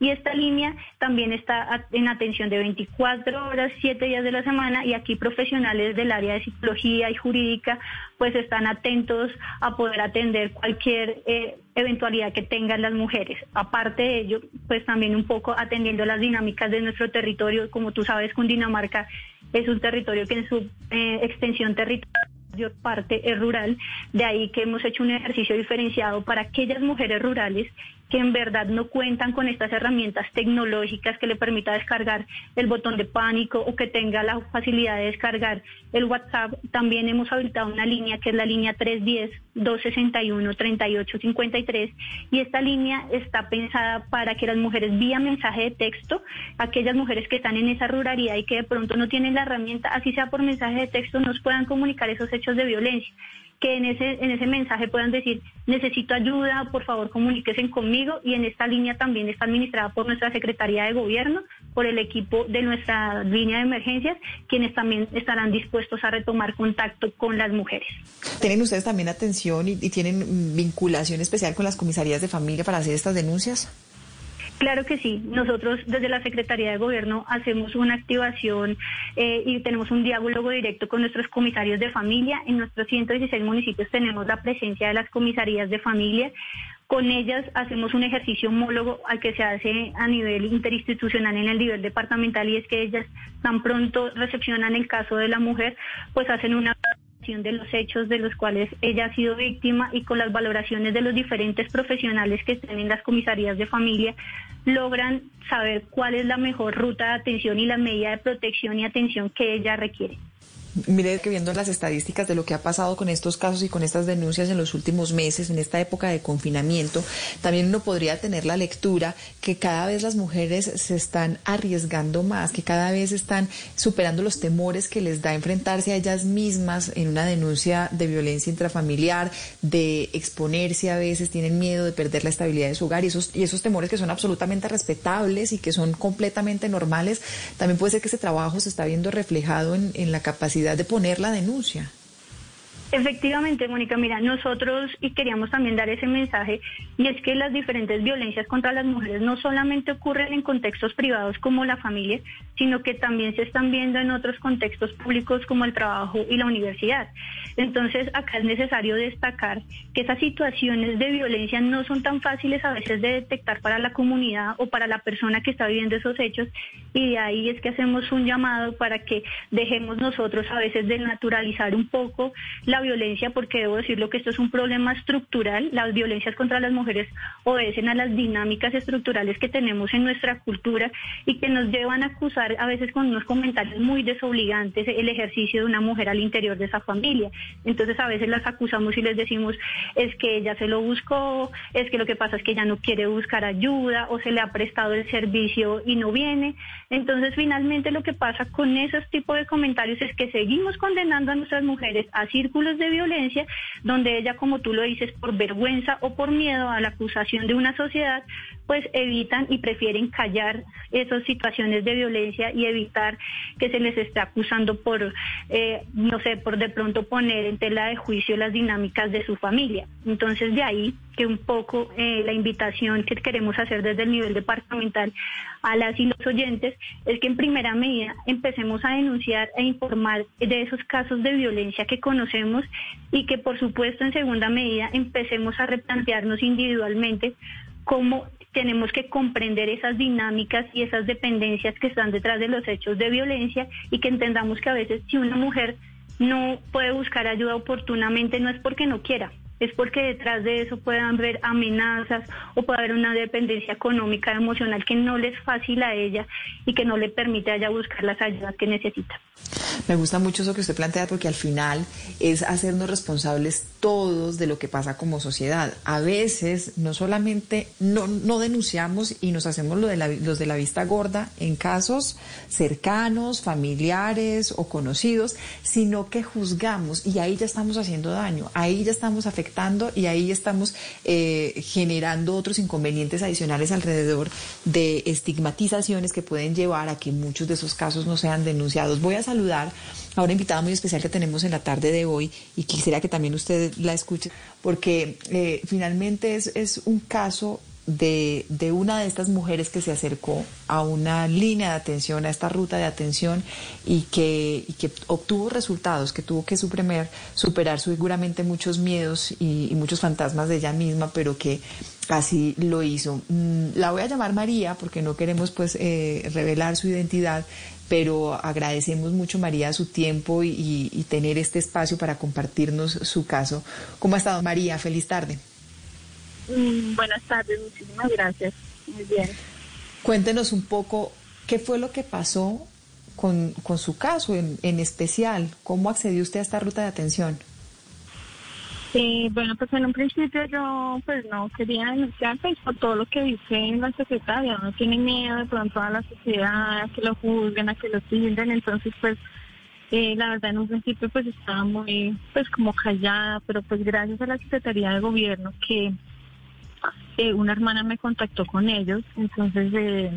y esta línea también está en atención de 24 horas, 7 días de la semana, y aquí profesionales del área de psicología y jurídica pues están atentos a poder atender cualquier eh, eventualidad que tengan las mujeres. Aparte de ello, pues también un poco atendiendo las dinámicas de nuestro territorio. Como tú sabes, Cundinamarca es un territorio que en su eh, extensión territorial parte es rural, de ahí que hemos hecho un ejercicio diferenciado para aquellas mujeres rurales que en verdad no cuentan con estas herramientas tecnológicas que le permita descargar el botón de pánico o que tenga la facilidad de descargar el WhatsApp. También hemos habilitado una línea que es la línea 310-261-3853 y esta línea está pensada para que las mujeres vía mensaje de texto, aquellas mujeres que están en esa ruralidad y que de pronto no tienen la herramienta, así sea por mensaje de texto, nos puedan comunicar esos hechos de violencia que en ese, en ese mensaje puedan decir, necesito ayuda, por favor comuníquense conmigo y en esta línea también está administrada por nuestra Secretaría de Gobierno, por el equipo de nuestra línea de emergencias, quienes también estarán dispuestos a retomar contacto con las mujeres. ¿Tienen ustedes también atención y, y tienen vinculación especial con las comisarías de familia para hacer estas denuncias? Claro que sí. Nosotros desde la Secretaría de Gobierno hacemos una activación eh, y tenemos un diálogo directo con nuestros comisarios de familia. En nuestros 116 municipios tenemos la presencia de las comisarías de familia. Con ellas hacemos un ejercicio homólogo al que se hace a nivel interinstitucional en el nivel departamental y es que ellas tan pronto recepcionan el caso de la mujer, pues hacen una de los hechos de los cuales ella ha sido víctima y con las valoraciones de los diferentes profesionales que estén en las comisarías de familia, logran saber cuál es la mejor ruta de atención y la medida de protección y atención que ella requiere. Mire que viendo las estadísticas de lo que ha pasado con estos casos y con estas denuncias en los últimos meses, en esta época de confinamiento, también uno podría tener la lectura que cada vez las mujeres se están arriesgando más, que cada vez están superando los temores que les da enfrentarse a ellas mismas en una denuncia de violencia intrafamiliar, de exponerse a veces, tienen miedo de perder la estabilidad de su hogar y esos, y esos temores que son absolutamente respetables y que son completamente normales, también puede ser que ese trabajo se está viendo reflejado en, en la capacidad de poner la denuncia. Efectivamente, Mónica, mira, nosotros y queríamos también dar ese mensaje y es que las diferentes violencias contra las mujeres no solamente ocurren en contextos privados como la familia, sino que también se están viendo en otros contextos públicos como el trabajo y la universidad. Entonces, acá es necesario destacar que esas situaciones de violencia no son tan fáciles a veces de detectar para la comunidad o para la persona que está viviendo esos hechos y de ahí es que hacemos un llamado para que dejemos nosotros a veces de naturalizar un poco la violencia, porque debo decirlo que esto es un problema estructural. Las violencias contra las mujeres obedecen a las dinámicas estructurales que tenemos en nuestra cultura y que nos llevan a acusar a veces con unos comentarios muy desobligantes el ejercicio de una mujer al interior de esa familia. Entonces a veces las acusamos y les decimos es que ella se lo buscó, es que lo que pasa es que ella no quiere buscar ayuda o se le ha prestado el servicio y no viene. Entonces finalmente lo que pasa con esos tipos de comentarios es que seguimos condenando a nuestras mujeres a círculos de violencia, donde ella, como tú lo dices, por vergüenza o por miedo a la acusación de una sociedad, pues evitan y prefieren callar esas situaciones de violencia y evitar que se les esté acusando por, eh, no sé, por de pronto poner en tela de juicio las dinámicas de su familia. Entonces, de ahí que un poco eh, la invitación que queremos hacer desde el nivel departamental a las y los oyentes es que en primera medida empecemos a denunciar e informar de esos casos de violencia que conocemos y que por supuesto en segunda medida empecemos a replantearnos individualmente cómo tenemos que comprender esas dinámicas y esas dependencias que están detrás de los hechos de violencia y que entendamos que a veces si una mujer no puede buscar ayuda oportunamente no es porque no quiera, es porque detrás de eso pueden haber amenazas o puede haber una dependencia económica, emocional que no le es fácil a ella y que no le permite a ella buscar las ayudas que necesita. Me gusta mucho eso que usted plantea porque al final es hacernos responsables todos de lo que pasa como sociedad. A veces no solamente no, denunciamos y nos hacemos lo de la, los de la vista gorda en casos cercanos, familiares o conocidos, sino que juzgamos y ahí ya estamos haciendo daño, ahí ya estamos afectando y ahí estamos eh, generando otros inconvenientes adicionales alrededor de estigmatizaciones que pueden llevar a que muchos de esos casos no sean denunciados. Voy a saludar a una invitada muy especial que tenemos en la tarde de hoy y quisiera que también usted la escuche porque eh, finalmente es, es un caso de, de, una de estas mujeres que se acercó a una línea de atención, a esta ruta de atención y que, y que obtuvo resultados, que tuvo que superar, superar seguramente muchos miedos y, y, muchos fantasmas de ella misma, pero que así lo hizo. Mm, la voy a llamar María porque no queremos pues eh, revelar su identidad, pero agradecemos mucho María su tiempo y, y tener este espacio para compartirnos su caso. ¿Cómo ha estado María? Feliz tarde. Mm, buenas tardes, muchísimas gracias. Muy bien. Cuéntenos un poco qué fue lo que pasó con, con su caso en, en, especial. ¿Cómo accedió usted a esta ruta de atención? Sí, bueno, pues en un principio yo pues no quería denunciar pues, por todo lo que dice la secretaria. No tiene miedo de pronto a la sociedad, a que lo juzguen, a que lo tilden. Entonces pues Eh, la verdad, en un principio pues estaba muy, pues como callada, pero pues gracias a la Secretaría de Gobierno que eh, una hermana me contactó con ellos, entonces eh,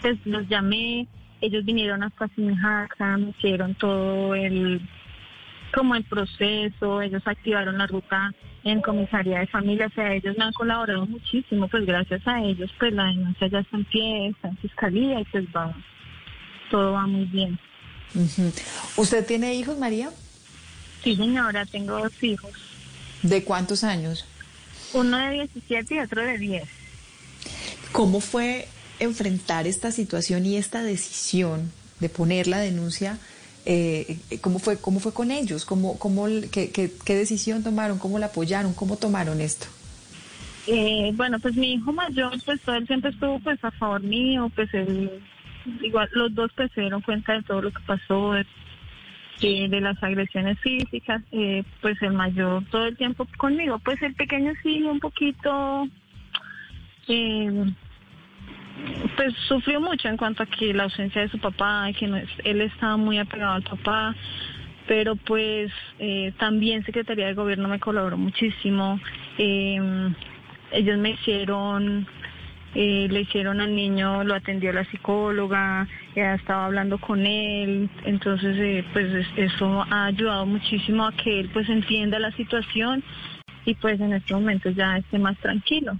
pues los llamé, ellos vinieron hasta Simijaca, me hicieron todo el como el proceso, ellos activaron la ruta en comisaría de familia, o sea, ellos me han colaborado muchísimo, pues gracias a ellos, pues la denuncia ya está en pie, está en fiscalía y pues va, todo va muy bien. ¿Usted tiene hijos, María? Sí, señora, tengo dos hijos, ¿De cuántos años? uno de 17 y otro de 10. ¿Cómo fue enfrentar esta situación y esta decisión de poner la denuncia? Eh, ¿cómo, fue, ¿Cómo fue con ellos? ¿Cómo, cómo, qué, qué, decisión tomaron? ¿Cómo la apoyaron? ¿Cómo tomaron esto? Eh, bueno, pues mi hijo mayor, pues todo el tiempo estuvo pues a favor mío, pues él, igual los dos pues se dieron cuenta de todo lo que pasó, de, de las agresiones físicas, eh, pues el mayor todo el tiempo conmigo, pues el pequeño sí un poquito, eh, pues sufrió mucho en cuanto a que la ausencia de su papá, que no es- él estaba muy apegado al papá, pero pues eh, también Secretaría de Gobierno me colaboró muchísimo. Eh, ellos me hicieron, eh, le hicieron al niño, lo atendió la psicóloga, ya estaba hablando con él, entonces eh, pues es- eso ha ayudado muchísimo a que él pues entienda la situación y pues en este momento ya esté más tranquilo.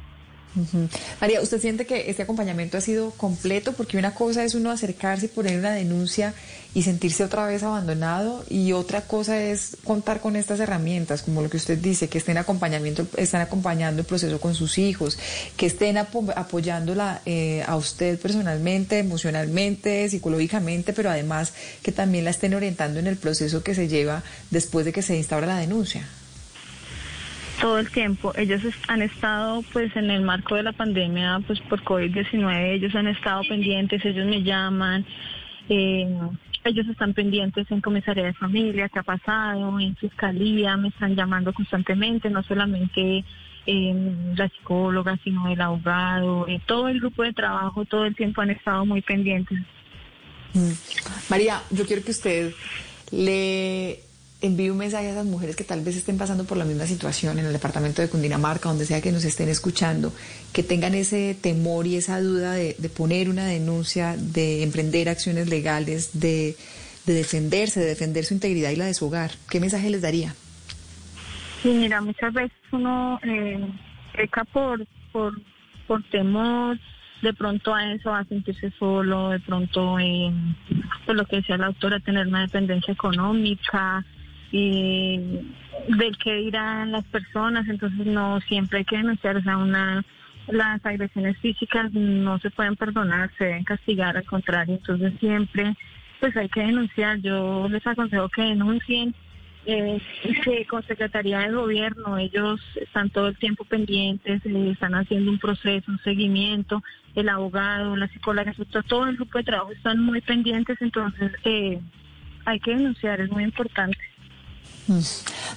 María, ¿usted siente que este acompañamiento ha sido completo? Porque una cosa es uno acercarse y poner una denuncia y sentirse otra vez abandonado y otra cosa es contar con estas herramientas, como lo que usted dice, que estén acompañamiento, están acompañando el proceso con sus hijos, que estén apo- apoyándola eh, a usted personalmente, emocionalmente, psicológicamente, pero además que también la estén orientando en el proceso que se lleva después de que se instaura la denuncia. Todo el tiempo. Ellos han estado, pues, en el marco de la pandemia, pues, por COVID-19, ellos han estado pendientes, ellos me llaman, eh, ellos están pendientes en comisaría de familia, qué ha pasado, en fiscalía, me están llamando constantemente, no solamente eh, la psicóloga, sino el abogado, eh, todo el grupo de trabajo, todo el tiempo han estado muy pendientes. Mm. María, yo quiero que usted le envíe un mensaje a esas mujeres que tal vez estén pasando por la misma situación en el departamento de Cundinamarca, donde sea que nos estén escuchando, que tengan ese temor y esa duda de, de poner una denuncia, de emprender acciones legales, de, de defenderse, de defender su integridad y la de su hogar. ¿Qué mensaje les daría? Sí, mira, muchas veces uno eh, peca por, por, por temor, de pronto a eso, a sentirse solo, de pronto, eh, por lo que decía la autora, tener una dependencia económica, y del que dirán las personas, entonces no siempre hay que denunciar, o sea, una, las agresiones físicas no se pueden perdonar, se deben castigar, al contrario, entonces siempre pues hay que denunciar, yo les aconsejo que denuncien, eh, que con Secretaría de Gobierno ellos están todo el tiempo pendientes, eh, están haciendo un proceso, un seguimiento, el abogado, la psicóloga, todo- el grupo de trabajo están muy pendientes, entonces eh, hay que denunciar, es muy importante. Mm.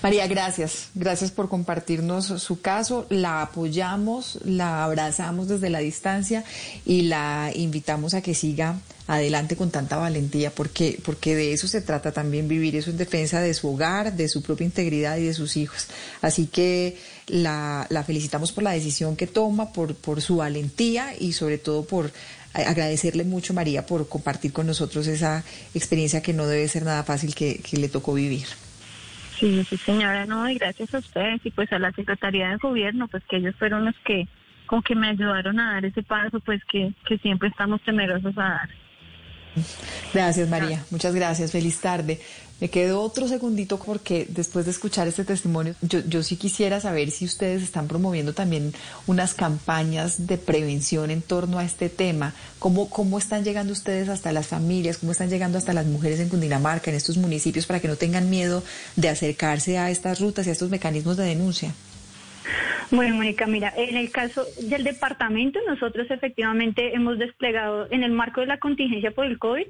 María, gracias. Gracias por compartirnos su caso. La apoyamos, la abrazamos desde la distancia y la invitamos a que siga adelante con tanta valentía, porque, porque de eso se trata también vivir eso en defensa de su hogar, de su propia integridad y de sus hijos. Así que la, felicitamos por la decisión que toma, por, por su valentía y sobre todo por agradecerle mucho, María, por compartir con nosotros esa experiencia que no debe ser nada fácil que le tocó vivir. Sí, sí, señora, no, y gracias a ustedes y pues a la Secretaría de Gobierno, pues que ellos fueron los que como que me ayudaron a dar ese paso, pues que, que siempre estamos temerosos a dar. Gracias, María. Muchas gracias. Feliz tarde. Me quedo otro segundito porque después de escuchar este testimonio, yo, yo sí quisiera saber si ustedes están promoviendo también unas campañas de prevención en torno a este tema. ¿Cómo, cómo están llegando ustedes hasta las familias? ¿Cómo están llegando hasta las mujeres en Cundinamarca, en estos municipios, para que no tengan miedo de acercarse a estas rutas y a estos mecanismos de denuncia? Bueno, Mónica, mira, en el caso del departamento, nosotros efectivamente hemos desplegado en el marco de la contingencia por el COVID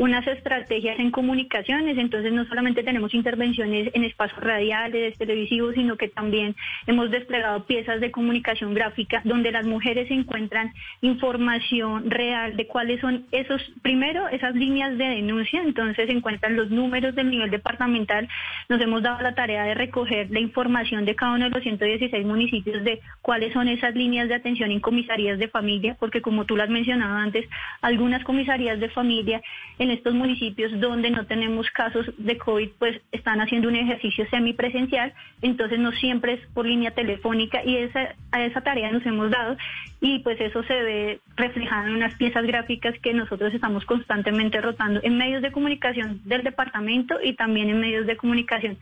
unas estrategias en comunicaciones, entonces no solamente tenemos intervenciones en espacios radiales, televisivos, sino que también hemos desplegado piezas de comunicación gráfica donde las mujeres encuentran información real de cuáles son esos, primero, esas líneas de denuncia, entonces encuentran los números del nivel departamental, nos hemos dado la tarea de recoger la información de cada uno de los 116 municipios de cuáles son esas líneas de atención en comisarías de familia, porque como tú lo has mencionado antes, algunas comisarías de familia estos municipios donde no tenemos casos de COVID, pues están haciendo un ejercicio semipresencial, entonces no siempre es por línea telefónica y esa, a esa tarea nos hemos dado y pues eso se ve reflejado en unas piezas gráficas que nosotros estamos constantemente rotando en medios de comunicación del departamento y también en medios de comunicación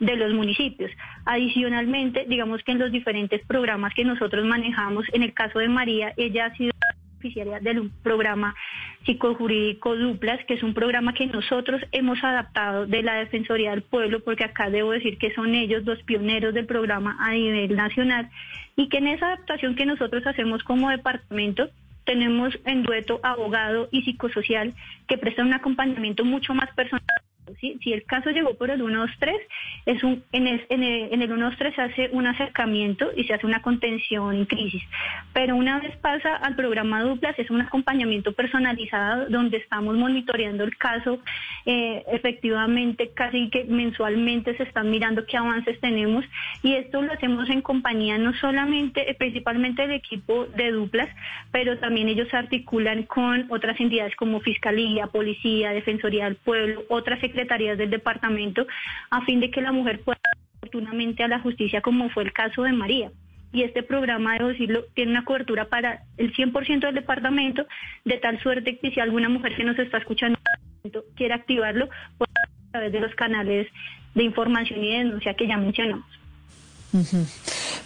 de los municipios. Adicionalmente, digamos que en los diferentes programas que nosotros manejamos, en el caso de María, ella ha sido beneficiaria del programa psicojurídico Duplas, que es un programa que nosotros hemos adaptado de la Defensoría del Pueblo, porque acá debo decir que son ellos los pioneros del programa a nivel nacional, y que en esa adaptación que nosotros hacemos como departamento, tenemos en dueto abogado y psicosocial que prestan un acompañamiento mucho más personal si, el caso llegó por el 123, es un, en, el, en, el, en el 123 se hace un acercamiento y se hace una contención en crisis. Pero una vez pasa al programa Duplas, es un acompañamiento personalizado donde estamos monitoreando el caso. Eh, efectivamente, casi que mensualmente se están mirando qué avances tenemos y esto lo hacemos en compañía no solamente, eh, principalmente del equipo de Duplas, pero también ellos se articulan con otras entidades como Fiscalía, Policía, Defensoría del Pueblo, otras secretarías del departamento a fin de que la mujer pueda oportunamente a la justicia como fue el caso de María. Y este programa, debo decirlo, tiene una cobertura para el 100% del departamento, de tal suerte que si alguna mujer que nos está escuchando quiere activarlo, pues a través de los canales de información y denuncia que ya mencionamos.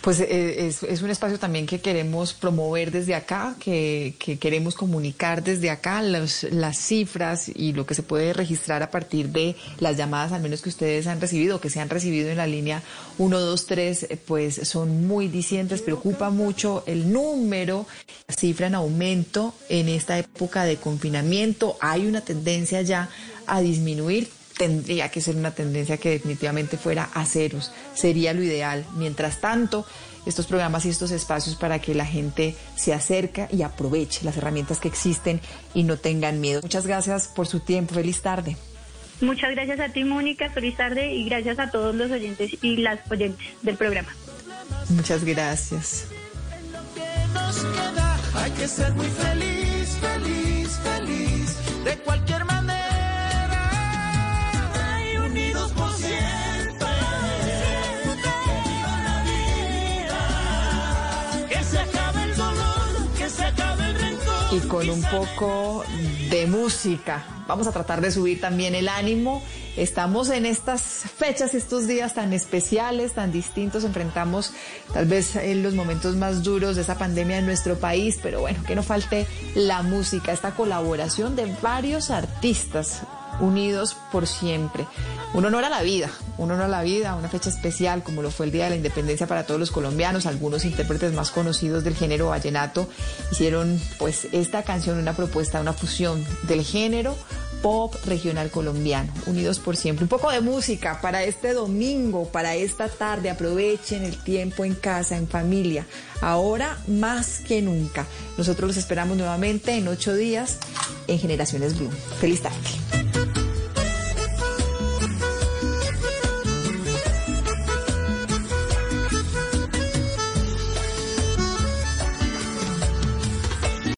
Pues eh, es, un espacio también que queremos promover desde acá, que, queremos comunicar desde acá las cifras y lo que se puede registrar a partir de las llamadas, al menos que ustedes han recibido, que se han recibido en la línea 123, eh, pues son muy dicientes, preocupa mucho el número, cifra en aumento en esta época de confinamiento. Hay una tendencia ya a disminuir tendría que ser una tendencia que definitivamente fuera a ceros, sería lo ideal. Mientras tanto, estos programas y estos espacios para que la gente se acerque y aproveche las herramientas que existen y no tengan miedo. Muchas gracias por su tiempo. Feliz tarde. Muchas gracias a ti, Mónica. Feliz tarde y gracias a todos los oyentes y las oyentes del programa. Muchas gracias. Hay que ser muy feliz, feliz, feliz, de cualquier y con un poco de música. Vamos a tratar de subir también el ánimo. Estamos en estas fechas, estos días tan especiales, tan distintos. Enfrentamos tal vez en los momentos más duros de esa pandemia en nuestro país, pero bueno, que no falte la música, esta colaboración de varios artistas unidos por siempre. Un honor a la vida, un honor a la vida, una fecha especial como lo fue el Día de la Independencia para todos los colombianos. Algunos intérpretes más conocidos del género vallenato hicieron pues esta canción una propuesta, una fusión del género pop regional colombiano, unidos por siempre. Un poco de música para este domingo, para esta tarde. Aprovechen el tiempo en casa, en familia. Ahora más que nunca. Nosotros los esperamos nuevamente en ocho días en Generaciones Blue. Feliz tarde.